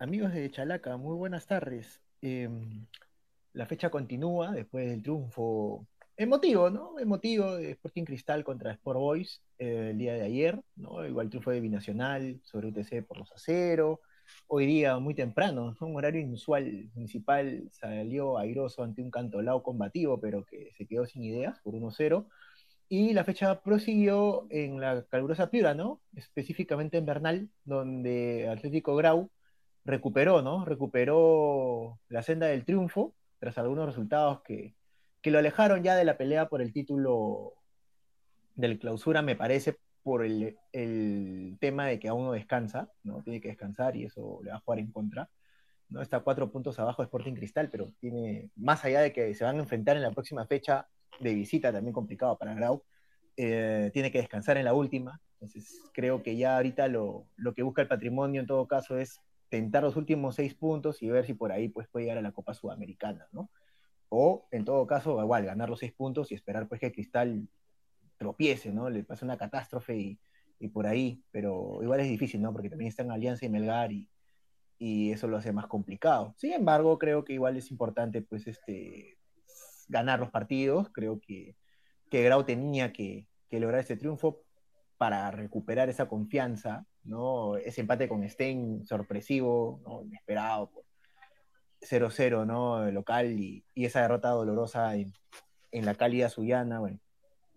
Amigos de Chalaca, muy buenas tardes. Em, la fecha continúa después del triunfo emotivo, ¿no? Emotivo de Sporting Cristal contra Sport Boys eh, el día de ayer, ¿no? Igual triunfo de Binacional sobre UTC por los a cero. Hoy día muy temprano, un horario inusual municipal, salió airoso ante un cantolao combativo, pero que se quedó sin ideas por 1-0. Y la fecha prosiguió en la calurosa Piura, ¿no? Específicamente en Bernal, donde Atlético Grau recuperó, ¿no? Recuperó la senda del triunfo tras algunos resultados que, que lo alejaron ya de la pelea por el título del clausura, me parece, por el, el, tema de que aún no descansa, ¿no? Tiene que descansar y eso le va a jugar en contra. ¿no? Está cuatro puntos abajo de Sporting Cristal, pero tiene, más allá de que se van a enfrentar en la próxima fecha de visita, también complicado para Grau, eh, tiene que descansar en la última. Entonces creo que ya ahorita lo, lo que busca el patrimonio en todo caso es tentar los últimos seis puntos y ver si por ahí pues, puede llegar a la Copa Sudamericana, ¿no? O, en todo caso, igual, ganar los seis puntos y esperar pues que Cristal tropiece, ¿no? Le pase una catástrofe y, por ahí, pero igual es difícil, ¿no? Porque también están Alianza y Melgar y, y eso lo hace más complicado. Sin embargo, creo que igual es importante pues este, ganar los partidos, creo que, que Grau tenía que lograr ese triunfo para recuperar esa confianza, ¿no? Ese empate con Stein sorpresivo, ¿no? inesperado, 0-0, ¿no? Local y, y, esa derrota dolorosa en, en, la cálida suyana,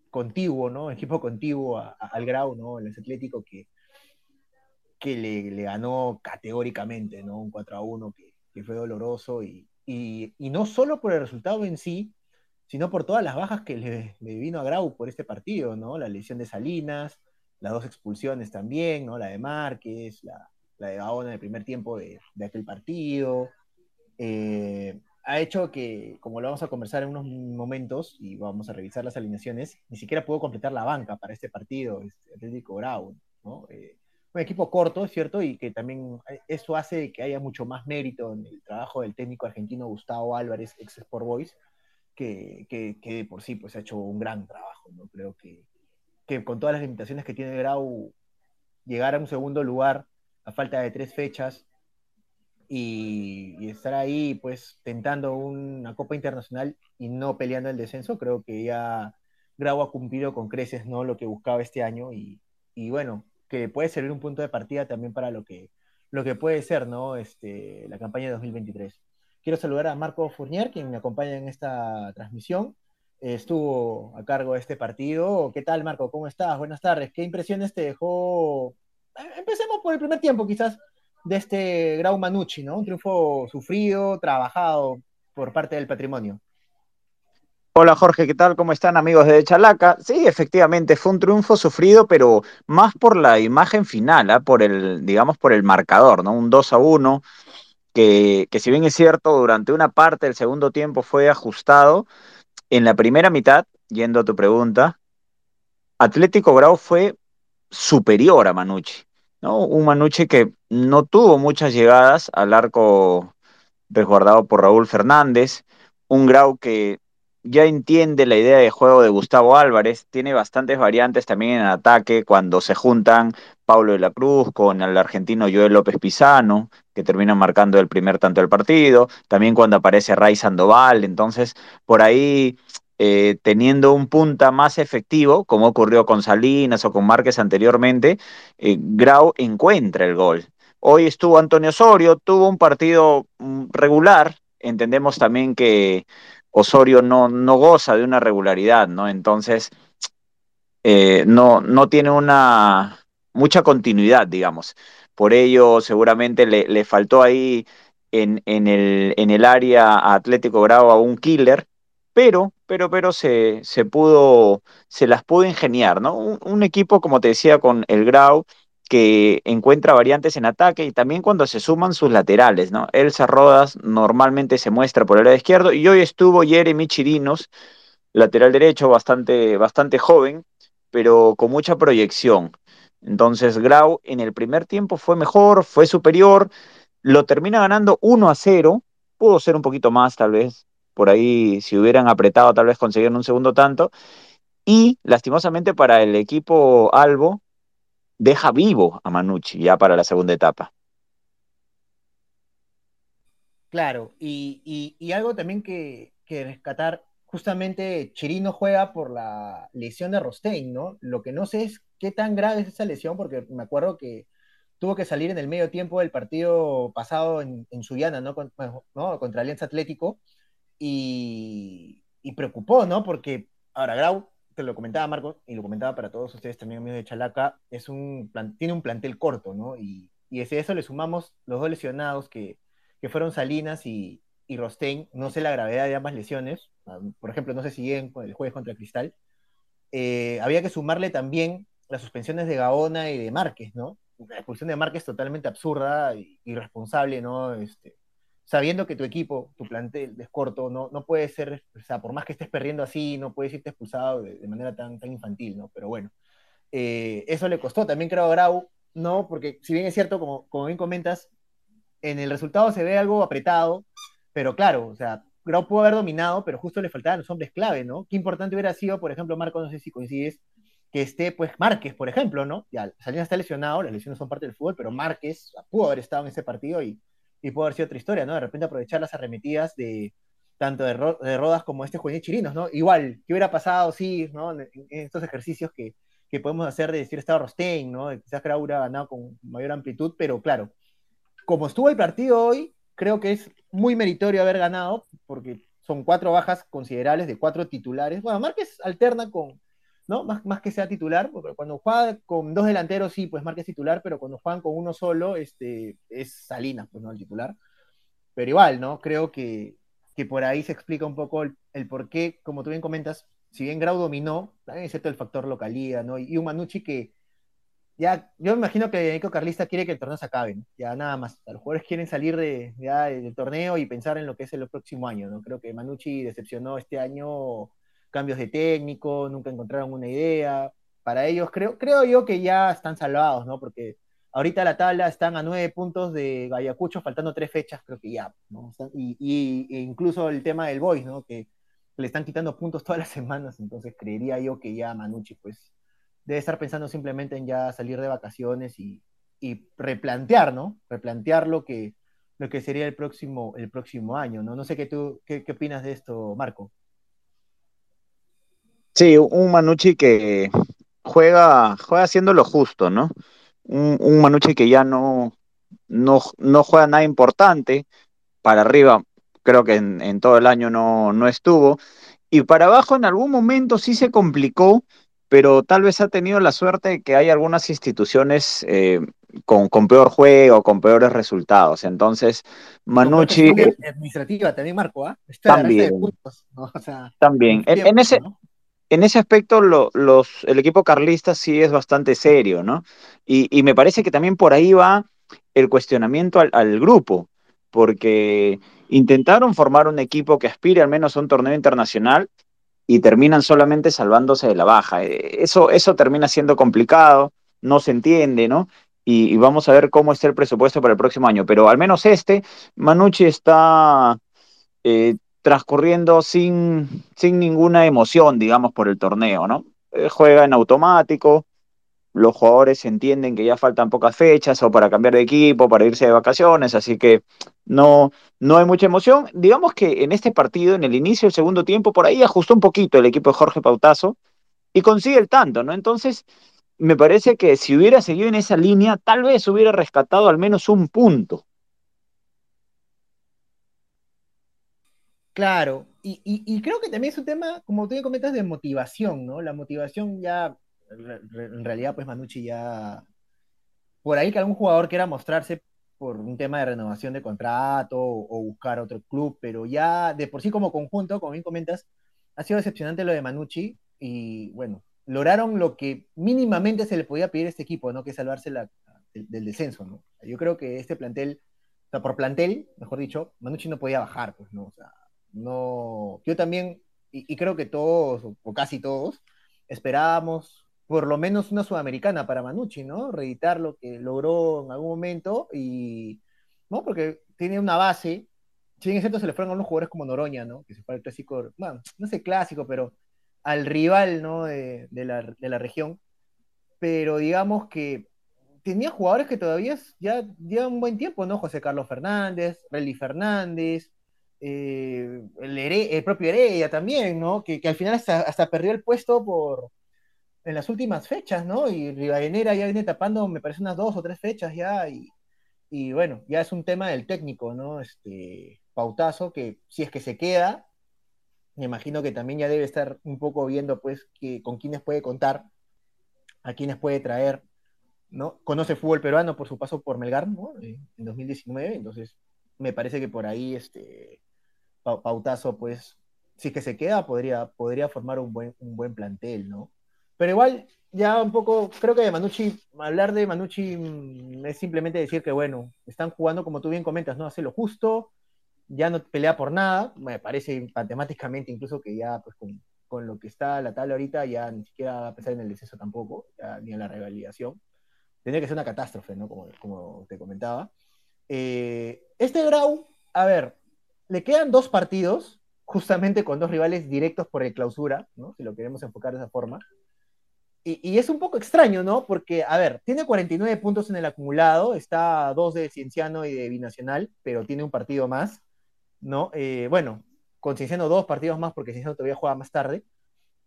contiguo, ¿no? Equipo contiguo a, al Grau, ¿no? El Atlético que, que le, le, ganó categóricamente, ¿no? Un 4-1 que, que, fue doloroso y, y, y, no solo por el resultado en sí, sino por todas las bajas que le, le vino a Grau por este partido, ¿no? La lesión de Salinas, las dos expulsiones también, ¿no? La de Márquez, la, la de Gaona en el primer tiempo de, de aquel partido. Eh, ha hecho que, como lo vamos a conversar en unos momentos y vamos a revisar las alineaciones, ni siquiera pudo completar la banca para este partido, este Atlético Grau, ¿no? Eh, un equipo corto, es cierto, y que también eso hace que haya mucho más mérito en el trabajo del técnico argentino Gustavo Álvarez, ex Sport Boys, que, que, que por sí pues ha hecho un gran trabajo, ¿no? Creo que que con todas las limitaciones que tiene Grau, llegar a un segundo lugar a falta de tres fechas y, y, estar ahí, pues, tentando una Copa Internacional y no peleando el descenso, creo que ya Grau ha cumplido con creces, ¿no? Lo que buscaba este año y, bueno, que puede servir un punto de partida también para lo que, lo que puede ser, ¿no? Este, la campaña de 2023. Quiero saludar a Marco Fournier, quien me acompaña en esta transmisión estuvo a cargo de este partido. ¿Qué tal, Marco? ¿Cómo estás? Buenas tardes. ¿Qué impresiones te dejó? Eh, empecemos por el primer tiempo, quizás, de este Grau Manucci, ¿no? Un triunfo sufrido, trabajado por parte del patrimonio. Hola Jorge, ¿qué tal? ¿Cómo están amigos de Chalaca? Sí, efectivamente, fue un triunfo sufrido, pero más por la imagen final, ¿eh? por el, digamos, por el marcador, ¿no? Un 2 a 1, que, que si bien es cierto, durante una parte del segundo tiempo fue ajustado, en la primera mitad, yendo a tu pregunta, Atlético Grau fue superior a Manucci, ¿no? Un Manucci que no tuvo muchas llegadas al arco resguardado por Raúl Fernández, un Grau que ya entiende la idea de juego de Gustavo Álvarez, tiene bastantes variantes también en ataque cuando se juntan Pablo de la Cruz con el argentino Joel López Pizano, que termina marcando el primer tanto del partido, también cuando aparece Ray Sandoval, entonces por ahí eh, teniendo un punta más efectivo, como ocurrió con Salinas o con Márquez anteriormente, eh, Grau encuentra el gol. Hoy estuvo Antonio Osorio, tuvo un partido mm, regular, entendemos también que Osorio no, no goza de una regularidad, ¿no? Entonces, eh, no, no tiene una mucha continuidad, digamos. Por ello, seguramente le, le faltó ahí en, en, el, en el área Atlético Grau a un killer, pero, pero, pero se, se pudo, se las pudo ingeniar, ¿no? Un, un equipo, como te decía, con el Grau, que encuentra variantes en ataque y también cuando se suman sus laterales, ¿no? Elsa Rodas normalmente se muestra por el lado izquierdo y hoy estuvo Jeremy Chirinos, lateral derecho, bastante, bastante joven, pero con mucha proyección. Entonces Grau en el primer tiempo fue mejor, fue superior, lo termina ganando 1 a 0, pudo ser un poquito más tal vez, por ahí si hubieran apretado tal vez conseguir un segundo tanto, y lastimosamente para el equipo Albo, deja vivo a Manucci ya para la segunda etapa. Claro, y, y, algo también que, que, rescatar, justamente Chirino juega por la lesión de Rostein, ¿no? Lo que no sé es qué tan grave es esa lesión, porque me acuerdo que tuvo que salir en el medio tiempo del partido pasado en, en Suyana, ¿no? ¿no? Contra Alianza Atlético, y, y, preocupó, ¿no? Porque ahora Grau, lo comentaba Marco, y lo comentaba para todos ustedes también amigos de Chalaca, es un tiene un plantel corto, ¿no? Y, y a eso le sumamos los dos lesionados que, que fueron Salinas y, y Rostein, no sé la gravedad de ambas lesiones, ah, por ejemplo, no sé si siguen con el jueves contra Cristal, eh, había que sumarle también las suspensiones de Gaona y de Márquez, ¿no? La expulsión de Márquez totalmente absurda, irresponsable, ¿no? Este, sabiendo que tu equipo, tu plantel es corto, no, no puede ser, o sea, por más que estés perdiendo así, no puedes irte expulsado de, manera tan, tan infantil, ¿no? Pero bueno, eh, eso le costó también creo a Grau, ¿no? Porque si bien es cierto, como, como bien comentas, en el resultado se ve algo apretado, pero claro, o sea, Grau pudo haber dominado, pero justo le faltaban los hombres clave, ¿no? Qué importante hubiera sido, por ejemplo, Marco, no sé si coincides, que esté, pues, Márquez, por ejemplo, ¿no? Ya, Salinas está lesionado, las lesiones son parte del fútbol, pero Márquez pudo haber estado en ese partido y, y pudo haber sido otra historia, ¿no? De repente aprovechar las arremetidas de tanto de, Rodas como este juvenil Chirinos, ¿no? Igual, ¿qué hubiera pasado, sí, ¿no? En, estos ejercicios que, que, podemos hacer de decir estaba Rostein, ¿no? Quizás Grau hubiera ganado con mayor amplitud, pero claro, como estuvo el partido hoy, creo que es muy meritorio haber ganado, porque son cuatro bajas considerables de cuatro titulares. Bueno, Márquez alterna con, ¿no? Más, más que sea titular, porque cuando juega con dos delanteros, sí, pues Márquez titular, pero cuando juegan con uno solo, este, es Salinas, pues no el titular. Pero igual, ¿no? Creo que, que por ahí se explica un poco el, por qué, como tú bien comentas, si bien Grau dominó, también es cierto el factor localía, ¿no? Y un Manucci que ya, yo me imagino que Nico Carlista quiere que el torneo se acabe, ya nada más. Los jugadores quieren salir de, ya, del torneo y pensar en lo que es el próximo año, ¿no? Creo que Manucci decepcionó este año cambios de técnico, nunca encontraron una idea. Para ellos, creo, creo yo que ya están salvados, ¿no? Porque ahorita la tabla están a nueve puntos de Ayacucho, faltando tres fechas, creo que ya, ¿no? Y, y, incluso el tema del Boys, ¿no? Que le están quitando puntos todas las semanas, entonces creería yo que ya Manucci, pues, debe estar pensando simplemente en ya salir de vacaciones y, replantear, ¿no? Replantear lo que, lo que sería el próximo, el próximo año, ¿no? No sé qué tú, qué opinas de esto, Marco. Sí, un Manucci que juega, juega haciendo lo justo, ¿no? Un, un Manucci que ya no, no, no, juega nada importante. Para arriba, creo que en, todo el año no, no, estuvo. Y para abajo en algún momento sí se complicó, pero tal vez ha tenido la suerte de que hay algunas instituciones eh, con, con, peor juego, con peores resultados. Entonces, Manucci... administrativa también, Marco, ¿ah? También. también. En, ese, en ese aspecto el equipo carlista sí es bastante serio, ¿no? Y, me parece que también por ahí va el cuestionamiento al, grupo, porque intentaron formar un equipo que aspire al menos a un torneo internacional y terminan solamente salvándose de la baja. E, eso, eso termina siendo complicado, no se entiende, ¿no? Y, y, vamos a ver cómo está el presupuesto para el próximo año. Pero al menos este, Manucci está eh, transcurriendo sin, sin ninguna emoción, digamos, por el torneo, ¿no? Eh, juega en automático, los jugadores entienden que ya faltan pocas fechas o para cambiar de equipo, para irse de vacaciones, así que no, no hay mucha emoción. Digamos que en este partido, en el inicio del segundo tiempo, por ahí ajustó un poquito el equipo de Jorge Pautazo y consigue el tanto, ¿no? Entonces, me parece que si hubiera seguido en esa línea, tal vez hubiera rescatado al menos un punto. Claro, y, creo que también es un tema, como tú comentas, de motivación, ¿no? La motivación ya, en realidad, pues Manucci ya, por ahí que algún jugador quiera mostrarse por un tema de renovación de contrato o, buscar otro club, pero ya de por sí como conjunto, como bien comentas, ha sido decepcionante lo de Manucci y bueno, lograron lo que mínimamente se le podía pedir a este equipo, ¿no? Que salvarse del descenso, ¿no? Yo creo que este plantel, o sea, por plantel, mejor dicho, Manucci no podía bajar, pues, ¿no? O sea, no, yo también, y, creo que todos, o, casi todos, esperábamos por lo menos una sudamericana para Manucci, ¿no? Reeditar lo que logró en algún momento y, ¿no? Porque tiene una base, si bien es cierto, se le fueron a unos jugadores como Noroña, ¿no? Que se fue al clásico, no sé clásico, pero al rival, ¿no? De, la, de la región. Pero digamos que tenía jugadores que todavía ya llevan un buen tiempo, ¿no? José Carlos Fernández, Relly Fernández, eh, el, propio Heredia también, ¿no? Que, al final hasta, perdió el puesto por en las últimas fechas, ¿no? Y Rivadenera ya viene tapando, me parece, unas dos o tres fechas ya, y, bueno, ya es un tema del técnico, ¿no? Este Pautazo, que si es que se queda, me imagino que también ya debe estar un poco viendo, pues, que, con quiénes puede contar, a quiénes puede traer, ¿no? Conoce fútbol peruano por su paso por Melgar, ¿no? En 2019, entonces me parece que por ahí, este, Pautazo, pues, si es que se queda, podría, podría formar un buen, un buen plantel, ¿no? Pero igual, ya un poco, creo que de Manucci, hablar de Manucci mm, es simplemente decir que, bueno, están jugando, como tú bien comentas, ¿no? Hace lo justo, ya no pelea por nada, me parece matemáticamente incluso que ya, pues, con, con lo que está la tabla ahorita, ya ni siquiera va a pesar en el descenso tampoco, ni en la revalidación. Tendría que ser una catástrofe, ¿no? Como, como te comentaba. Eh, este Grau, a ver, le quedan dos partidos, justamente con dos rivales directos por el clausura, ¿no? si lo queremos enfocar de esa forma. Y, es un poco extraño, ¿no? Porque, a ver, tiene 49 puntos en el acumulado, está a dos de Cienciano y de Binacional, pero tiene un partido más, ¿no? Eh, bueno, con Cienciano dos partidos más porque Cienciano todavía juega más tarde.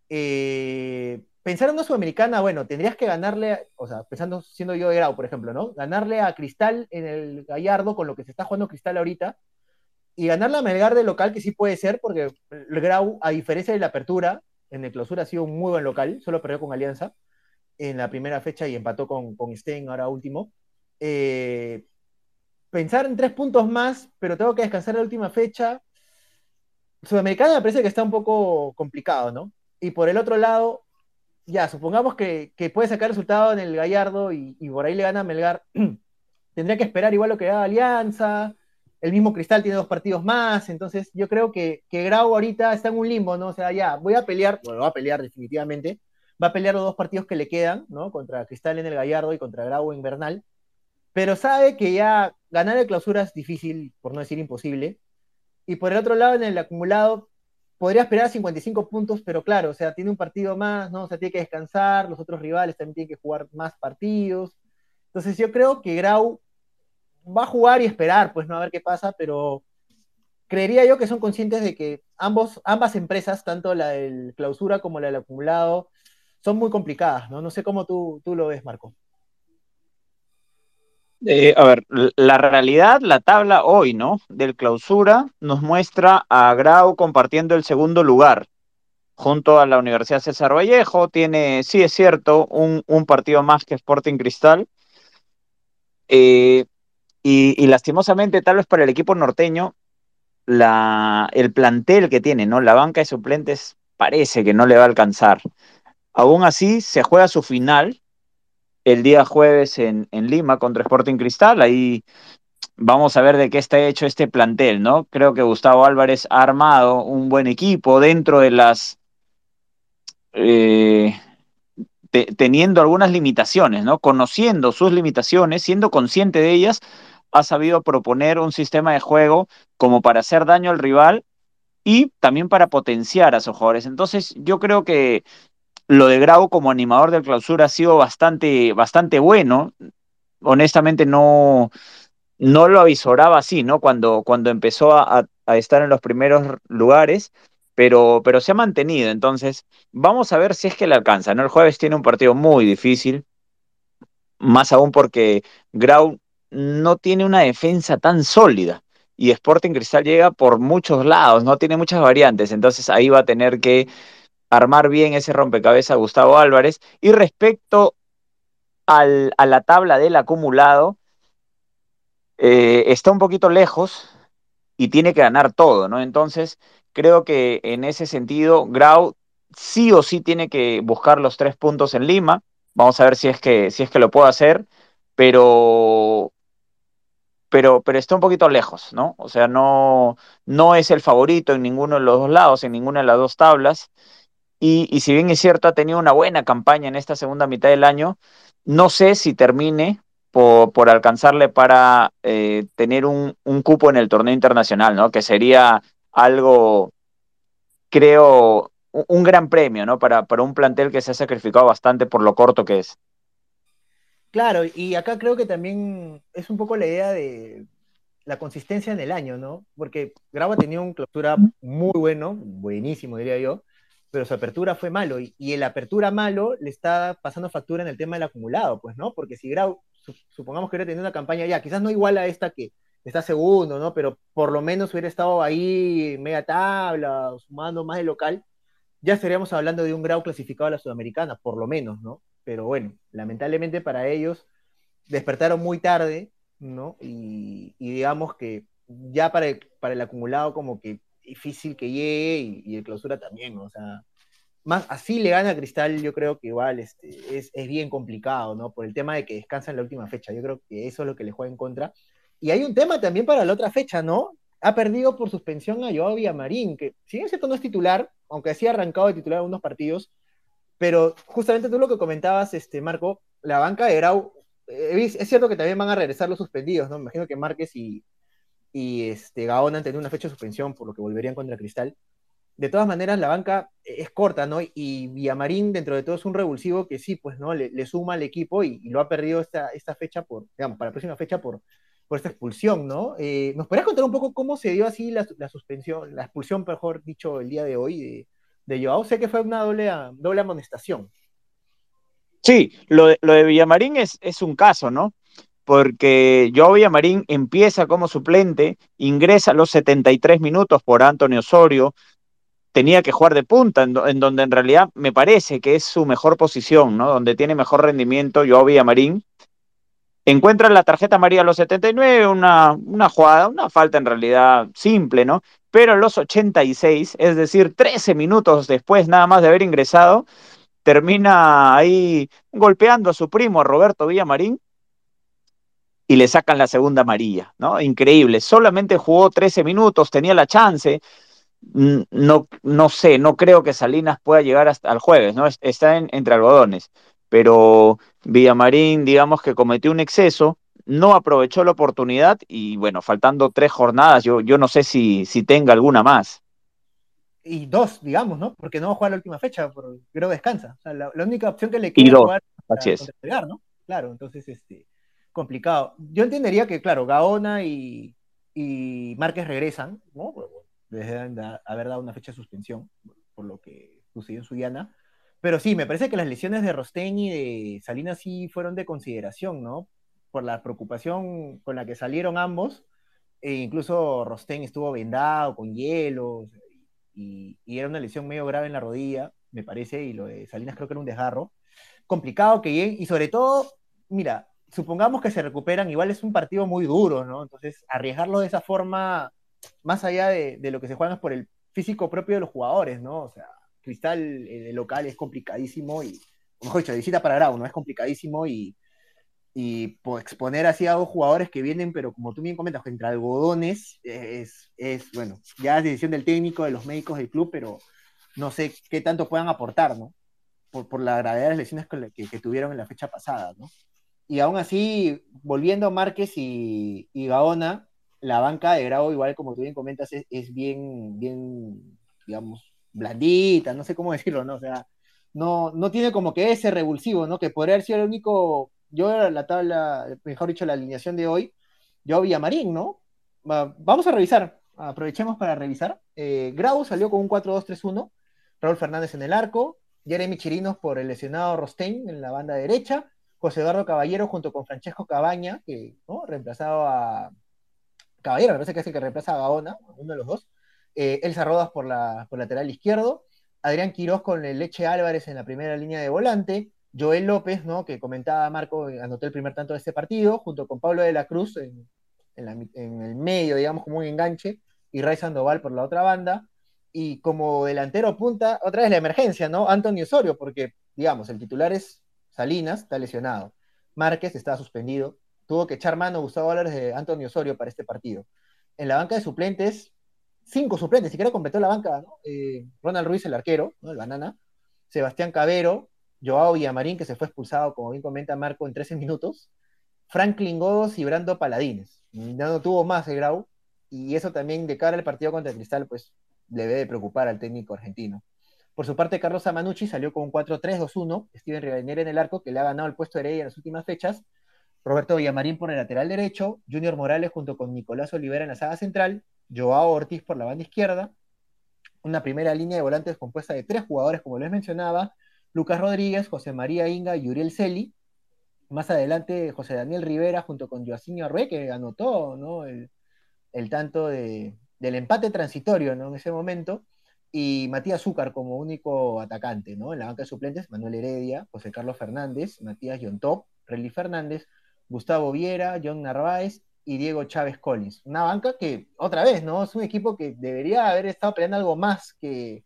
Eh, pensar en una sudamericana, bueno, tendrías que ganarle, o sea, pensando siendo yo de Grau, por ejemplo, ¿no? Ganarle a Cristal en el Gallardo con lo que se está jugando Cristal ahorita, y ganar la Melgar de local, que sí puede ser, porque el Grau, a diferencia de la apertura, en el clausura ha sido un muy buen local, solo perdió con Alianza en la primera fecha y empató con, con Stein ahora último. Eh, pensar en tres puntos más, pero tengo que descansar la última fecha. Sudamericana me parece que está un poco complicado, ¿no? Y por el otro lado, ya, supongamos que, que puede sacar resultado en el Gallardo y, y, por ahí le gana a Melgar. Tendría que esperar igual lo que haga Alianza, el mismo Cristal tiene dos partidos más, entonces yo creo que, que Grau ahorita está en un limbo, ¿no? O sea, ya, voy a pelear, bueno, va a pelear definitivamente, va a pelear los dos partidos que le quedan, ¿no? Contra Cristal en el Gallardo y contra Grau en Bernal, pero sabe que ya ganar el clausura es difícil, por no decir imposible, y por el otro lado, en el acumulado, podría esperar 55 puntos, pero claro, o sea, tiene un partido más, ¿no? O sea, tiene que descansar, los otros rivales también tienen que jugar más partidos, entonces yo creo que Grau va a jugar y esperar, pues no a ver qué pasa, pero creería yo que son conscientes de que ambos, ambas empresas, tanto la del clausura como la del acumulado, son muy complicadas, ¿no? No sé cómo tú, tú lo ves, Marco. Eh, a ver, la realidad, la tabla hoy, ¿no? Del clausura nos muestra a Grau compartiendo el segundo lugar junto a la Universidad César Vallejo. Tiene, sí es cierto, un, un partido más que Sporting Cristal. Eh, y, lastimosamente, tal vez para el equipo norteño, el plantel que tiene, ¿no? La banca de suplentes parece que no le va a alcanzar. Aún así, se juega su final el día jueves en, en Lima contra Sporting Cristal. Ahí vamos a ver de qué está hecho este plantel, ¿no? Creo que Gustavo Álvarez ha armado un buen equipo dentro de las eh, teniendo algunas limitaciones, ¿no? Conociendo sus limitaciones, siendo consciente de ellas, ha sabido proponer un sistema de juego como para hacer daño al rival y también para potenciar a sus jugadores. Entonces, yo creo que lo de Grau como animador del clausura ha sido bastante, bastante bueno. Honestamente, no, no lo avisoraba así, ¿no? Cuando, cuando empezó a, a, estar en los primeros lugares, pero, pero se ha mantenido. Entonces, vamos a ver si es que le alcanza, ¿no? El jueves tiene un partido muy difícil, más aún porque Grau no tiene una defensa tan sólida. Y Sporting Cristal llega por muchos lados, no tiene muchas variantes. Entonces ahí va a tener que armar bien ese rompecabezas Gustavo Álvarez. Y respecto al, a la tabla del acumulado, eh, está un poquito lejos y tiene que ganar todo, ¿no? Entonces, creo que en ese sentido, Grau sí o sí tiene que buscar los tres puntos en Lima. Vamos a ver si es que, si es que lo puedo hacer, pero pero, pero está un poquito lejos, ¿no? O sea, no, no es el favorito en ninguno de los dos lados, en ninguna de las dos tablas. Y, y, si bien es cierto, ha tenido una buena campaña en esta segunda mitad del año, no sé si termine por, por alcanzarle para eh, tener un, un, cupo en el torneo internacional, ¿no? Que sería algo, creo, un, gran premio, ¿no? Para, para un plantel que se ha sacrificado bastante por lo corto que es. Claro, y acá creo que también es un poco la idea de la consistencia en el año, ¿no? Porque Grau ha tenido un clausura muy bueno, buenísimo diría yo, pero su apertura fue malo, y, el apertura malo le está pasando factura en el tema del acumulado, pues, ¿no? Porque si Grau, supongamos que hubiera tenido una campaña ya, quizás no igual a esta que está segundo, ¿no? Pero por lo menos hubiera estado ahí media tabla, sumando más de local, ya estaríamos hablando de un grado clasificado a la Sudamericana, por lo menos, ¿no? Pero bueno, lamentablemente para ellos despertaron muy tarde, ¿no? Y, digamos que ya para el, para el acumulado como que difícil que llegue y, el clausura también, ¿no? o sea, más así le gana a Cristal, yo creo que igual este, es, es, bien complicado, ¿no? Por el tema de que descansa la última fecha, yo creo que eso es lo que le juega en contra. Y hay un tema también para la otra fecha, ¿no? Ha perdido por suspensión a Joao Villamarín, que si bien cierto no es titular, aunque sí ha arrancado de titular unos partidos, pero justamente tú lo que comentabas, este, Marco, la banca de Grau, eh, es cierto que también van a regresar los suspendidos, ¿no? Me imagino que Márquez y, y este, Gaona han tenido una fecha de suspensión, por lo que volverían contra Cristal. De todas maneras, la banca es corta, ¿no? Y Villamarín, dentro de todo, es un revulsivo que sí, pues, ¿no? Le, suma al equipo y, lo ha perdido esta, esta fecha por, digamos, para la próxima fecha por, por esta expulsión, ¿no? Eh, ¿Nos podrías contar un poco cómo se dio así la, suspensión, la expulsión, mejor dicho, el día de hoy de, de Joao? Sé que fue una doble, doble amonestación. Sí, lo de, lo de Villamarín es, es un caso, ¿no? Porque Joao Villamarín empieza como suplente, ingresa a los 73 minutos por Antonio Osorio, tenía que jugar de punta, en, en, donde en realidad me parece que es su mejor posición, ¿no? Donde tiene mejor rendimiento Joao Villamarín, encuentra la tarjeta María a los 79, una, una jugada, una falta en realidad simple, ¿no? Pero a los 86, es decir, 13 minutos después nada más de haber ingresado, termina ahí golpeando a su primo, a Roberto Villamarín, y le sacan la segunda amarilla, ¿no? Increíble, solamente jugó 13 minutos, tenía la chance, no, no sé, no creo que Salinas pueda llegar hasta el jueves, ¿no? Está en, entre algodones pero Villamarín, digamos que cometió un exceso, no aprovechó la oportunidad y bueno, faltando tres jornadas, yo, yo no sé si, si tenga alguna más. Y dos, digamos, ¿no? Porque no va a jugar la última fecha, pero creo descansa. O sea, la, única opción que le queda es jugar así es. ¿no? Claro, entonces, este, complicado. Yo entendería que, claro, Gaona y, y Márquez regresan, ¿no? Desde haber dado una fecha de suspensión, por lo que sucedió en Suyana pero sí, me parece que las lesiones de Rosten y de Salinas sí fueron de consideración, ¿no? Por la preocupación con la que salieron ambos. E incluso Rosten estuvo vendado con hielo y, era una lesión medio grave en la rodilla, me parece, y lo de Salinas creo que era un desgarro. Complicado que lleguen, y sobre todo, mira, supongamos que se recuperan, igual es un partido muy duro, ¿no? Entonces, arriesgarlo de esa forma, más allá de, lo que se juega es por el físico propio de los jugadores, ¿no? O sea, Cristal eh, local es complicadísimo y, mejor dicho, de visita para Grau, ¿no? Es complicadísimo y, y por exponer así a dos jugadores que vienen, pero como tú bien comentas, entre algodones, es, es, bueno, ya es decisión del técnico, de los médicos del club, pero no sé qué tanto puedan aportar, ¿no? Por, por la gravedad de las lesiones que, tuvieron en la fecha pasada, ¿no? Y aún así, volviendo a Márquez y, y Gaona, la banca de Grau, igual como tú bien comentas, es, es bien, bien, digamos, blandita, no sé cómo decirlo, ¿no? O sea, no, no tiene como que ese revulsivo, ¿no? Que podría haber sido el único, yo la tabla, mejor dicho, la alineación de hoy, yo Villamarín, ¿no? Vamos a revisar, aprovechemos para revisar. Eh, Grau salió con un 4-2-3-1, Raúl Fernández en el arco, Jeremy Chirinos por el lesionado Rostein en la banda derecha, José Eduardo Caballero junto con Francesco Cabaña, que ¿no? reemplazado a Caballero, me parece que es el que reemplaza a Gaona, uno de los dos, eh, Elsa Rodas por, la, por lateral izquierdo, Adrián Quirós con el Leche Álvarez en la primera línea de volante, Joel López, ¿no? que comentaba Marco, anotó el primer tanto de este partido, junto con Pablo de la Cruz en, el medio, digamos, como un enganche, y Ray Sandoval por la otra banda, y como delantero punta, otra vez la emergencia, ¿no? Antonio Osorio, porque, digamos, el titular es Salinas, está lesionado. Márquez está suspendido. Tuvo que echar mano Gustavo Álvarez de Antonio Osorio para este partido. En la banca de suplentes, cinco suplentes, siquiera completó la banca, ¿no? Eh, Ronald Ruiz, el arquero, ¿no? el banana, Sebastián Cabero, Joao Villamarín, que se fue expulsado, como bien comenta Marco, en 13 minutos, Franklin Godos y Brando Paladines. No, tuvo más el Grau, y eso también de cara al partido contra Cristal, pues le debe preocupar al técnico argentino. Por su parte, Carlos Amanucci salió con un 4-3-2-1, Steven Rivadeneira en el arco, que le ha ganado el puesto de Heredia en las últimas fechas, Roberto Villamarín por el lateral derecho, Junior Morales junto con Nicolás Olivera en la saga central, Joao Ortiz por la banda izquierda, una primera línea de volantes compuesta de tres jugadores, como les mencionaba, Lucas Rodríguez, José María Inga y Uriel Celi. Más adelante, José Daniel Rivera junto con Joaquín Arrué, que anotó ¿no? el, tanto del empate transitorio en ese momento y Matías Zúcar como único atacante. En la banca de suplentes, Manuel Heredia, José Carlos Fernández, Matías Yontop, Relly Fernández, Gustavo Viera, John Narváez y Diego Chávez Collins. Una banca que, otra vez, ¿no? Es un equipo que debería haber estado peleando algo más que,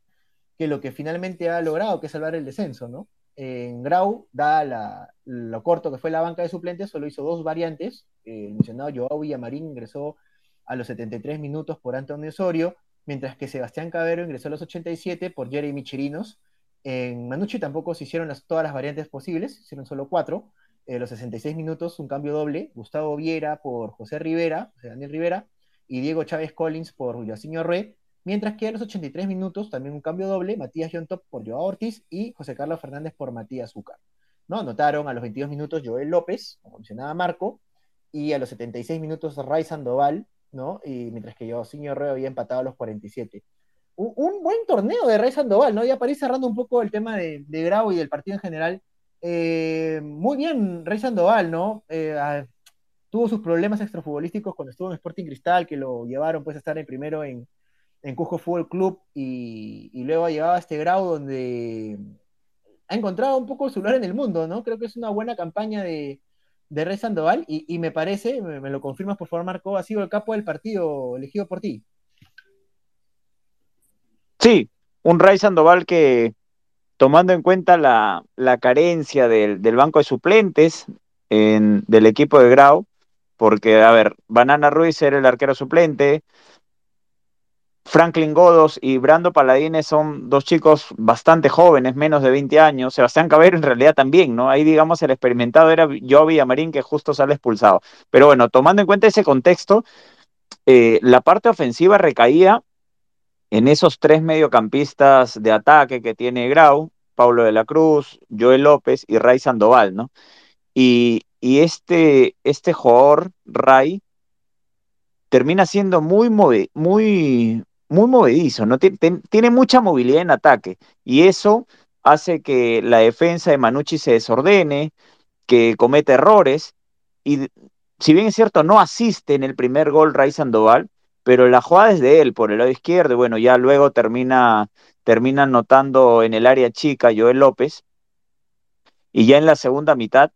lo que finalmente ha logrado, que es salvar el descenso, ¿no? En Grau, da lo corto que fue la banca de suplentes, solo hizo dos variantes. El mencionado Joao Villamarín ingresó a los 73 minutos por Antonio Osorio mientras que Sebastián Cabero ingresó a los 87 por Jeremy Chirinos. En Manucci tampoco se hicieron todas las variantes posibles, se hicieron solo cuatro. En los 66 minutos, un cambio doble, Gustavo Viera por José Rivera, José Daniel Rivera, y Diego Chávez Collins por Yacinho Rey, mientras que a los 83 minutos, también un cambio doble, Matías Top por Joao Ortiz y José Carlos Fernández por Matías Zúcar. ¿no? Anotaron a los 22 minutos Joel López, como mencionaba Marco, y a los 76 minutos Ray Sandoval ¿no? Y mientras que yo, señor Reo, había empatado a los 47. Un, buen torneo de Rey Sandoval, ¿no? Ya para ir cerrando un poco el tema de, de y del partido en general. Eh, muy bien, Rey Sandoval, ¿no? Eh, tuvo sus problemas extrafutbolísticos cuando estuvo en Sporting Cristal, que lo llevaron pues a estar en primero en, en Cujo Fútbol Club y, luego ha llegado a este Grau donde ha encontrado un poco su lugar en el mundo, ¿no? Creo que es una buena campaña de, de Rey Sandoval y, me parece, me, lo confirmas por favor Marco, ha sido el capo del partido elegido por ti. Sí, un Rey Sandoval que tomando en cuenta la, carencia del, banco de suplentes del equipo de Grau, porque, a ver, Banana Ruiz era el arquero suplente, Franklin Godos y Brando Paladines son dos chicos bastante jóvenes, menos de 20 años. Sebastián Cabero en realidad también, ¿no? Ahí, digamos, el experimentado era Joe Villamarín, que justo sale expulsado. Pero bueno, tomando en cuenta ese contexto, eh, la parte ofensiva recaía en esos tres mediocampistas de ataque que tiene Grau, Pablo de la Cruz, Joel López y Ray Sandoval, ¿no? Y, este, este jugador, Ray, termina siendo muy, muy, muy movedizo, ¿no? tiene mucha movilidad en ataque y eso hace que la defensa de Manucci se desordene, que cometa errores y si bien es cierto no asiste en el primer gol Ray Sandoval, pero la jugada es de él por el lado izquierdo bueno, ya luego termina, termina anotando en el área chica Joel López. Y ya en la segunda mitad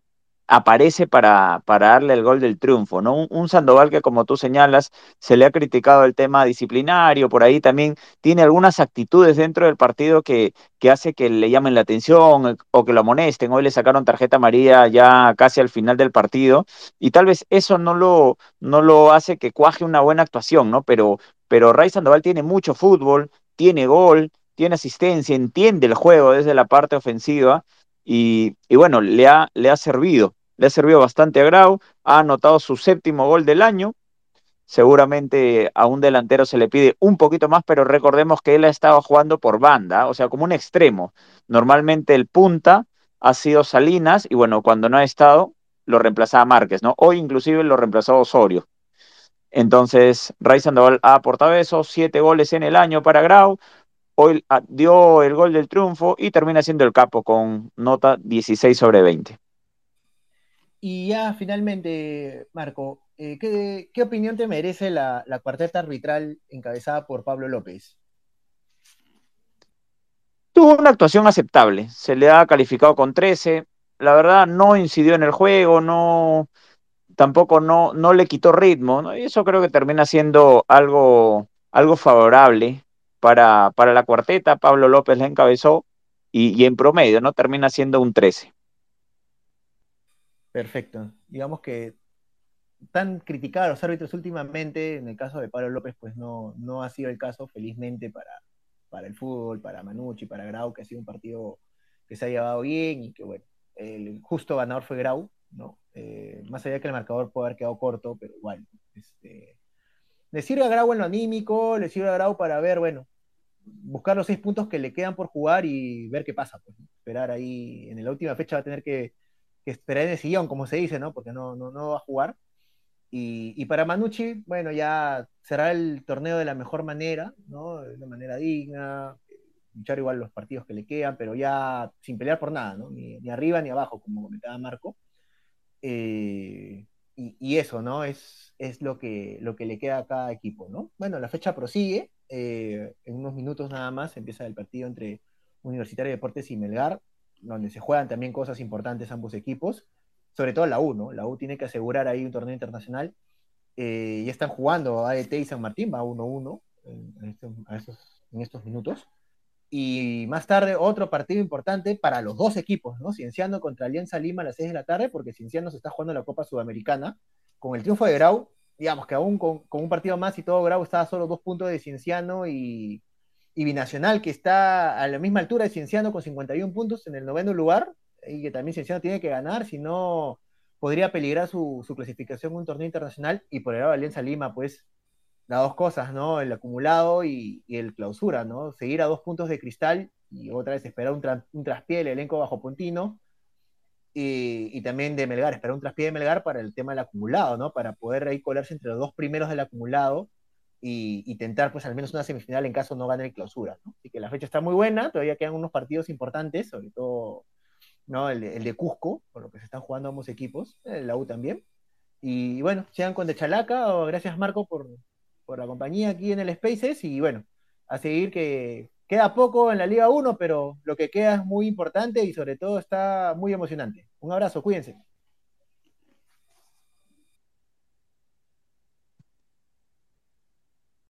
aparece para, para darle el gol del triunfo, ¿no? Un, Sandoval que, como tú señalas, se le ha criticado el tema disciplinario, por ahí también tiene algunas actitudes dentro del partido que, que hace que le llamen la atención o que lo amonesten. Hoy le sacaron tarjeta amarilla ya casi al final del partido y tal vez eso no lo, no lo hace que cuaje una buena actuación, ¿no? Pero, pero Ray Sandoval tiene mucho fútbol, tiene gol, tiene asistencia, entiende el juego desde la parte ofensiva y, bueno, le ha, le ha servido, le ha servido bastante a Grau, ha anotado su séptimo gol del año, seguramente a un delantero se le pide un poquito más, pero recordemos que él ha estado jugando por banda, o sea, como un extremo. Normalmente el punta ha sido Salinas y bueno, cuando no ha estado, lo reemplazaba Márquez, ¿no? Hoy inclusive lo reemplazó Osorio. Entonces, Ray Sandoval ha aportado eso, siete goles en el año para Grau, hoy ah, dio el gol del triunfo y termina siendo el capo con nota 16 sobre 20. Y ya finalmente, Marco, eh, ¿qué, opinión te merece la, cuarteta arbitral encabezada por Pablo López? Tuvo una actuación aceptable, se le ha calificado con 13, la verdad no incidió en el juego, no tampoco no, no le quitó ritmo, y eso creo que termina siendo algo, algo favorable para, para la cuarteta, Pablo López la encabezó y, en promedio, ¿no? Termina siendo un 13. Perfecto. Digamos que tan criticados los árbitros últimamente, en el caso de Pablo López, pues no, no ha sido el caso, felizmente, para, para el fútbol, para Manucci, para Grau, que ha sido un partido que se ha llevado bien y que, bueno, el justo ganador fue Grau, ¿no? Eh, más allá que el marcador puede haber quedado corto, pero igual, este, le sirve a Grau en lo anímico, le sirve a Grau para ver, bueno, buscar los seis puntos que le quedan por jugar y ver qué pasa. Pues, esperar ahí, en la última fecha va a tener que, esperar en el sillón, como se dice, ¿no? Porque no, no, va a jugar. Y, para Manucci, bueno, ya será el torneo de la mejor manera, ¿no? De una manera digna, luchar igual los partidos que le quedan, pero ya sin pelear por nada, ¿no? Ni, arriba ni abajo, como comentaba Marco. Eh, y, eso, ¿no? Es, es lo, que, lo que le queda a cada equipo, ¿no? Bueno, la fecha prosigue, eh, en unos minutos nada más empieza el partido entre Universitario de Deportes y Melgar, donde se juegan también cosas importantes ambos equipos, sobre todo la U, ¿no? La U tiene que asegurar ahí un torneo internacional. Eh, ya están jugando AET y San Martín, va 1-1 en, en estos minutos. Y más tarde otro partido importante para los dos equipos, ¿no? Cienciano contra Alianza Lima a las 6 de la tarde, porque Cienciano se está jugando la Copa Sudamericana. Con el triunfo de Grau, digamos que aún con, un partido más y todo, Grau está a solo dos puntos de Cienciano y, Binacional, que está a la misma altura de Cienciano con 51 puntos en el noveno lugar, y que también Cienciano tiene que ganar, si no podría peligrar su, clasificación en un torneo internacional. Y por el lado Alianza Lima, pues las dos cosas, ¿no? El acumulado y, el clausura, ¿no? Seguir a dos puntos de cristal y otra vez esperar un, traspié del elenco bajo puntino y, también de Melgar, esperar un traspié de Melgar para el tema del acumulado, ¿no? Para poder ahí colarse entre los dos primeros del acumulado y, tentar pues al menos una semifinal en caso no gane el clausura, ¿no? Así que la fecha está muy buena, todavía quedan unos partidos importantes, sobre todo ¿no? el, de Cusco, por lo que se están jugando ambos equipos, la U también. Y bueno, sean con de Chalaca, o gracias Marco por, por la compañía aquí en el Spaces y bueno, a seguir que queda poco en la Liga 1, pero lo que queda es muy importante y sobre todo está muy emocionante. Un abrazo, cuídense.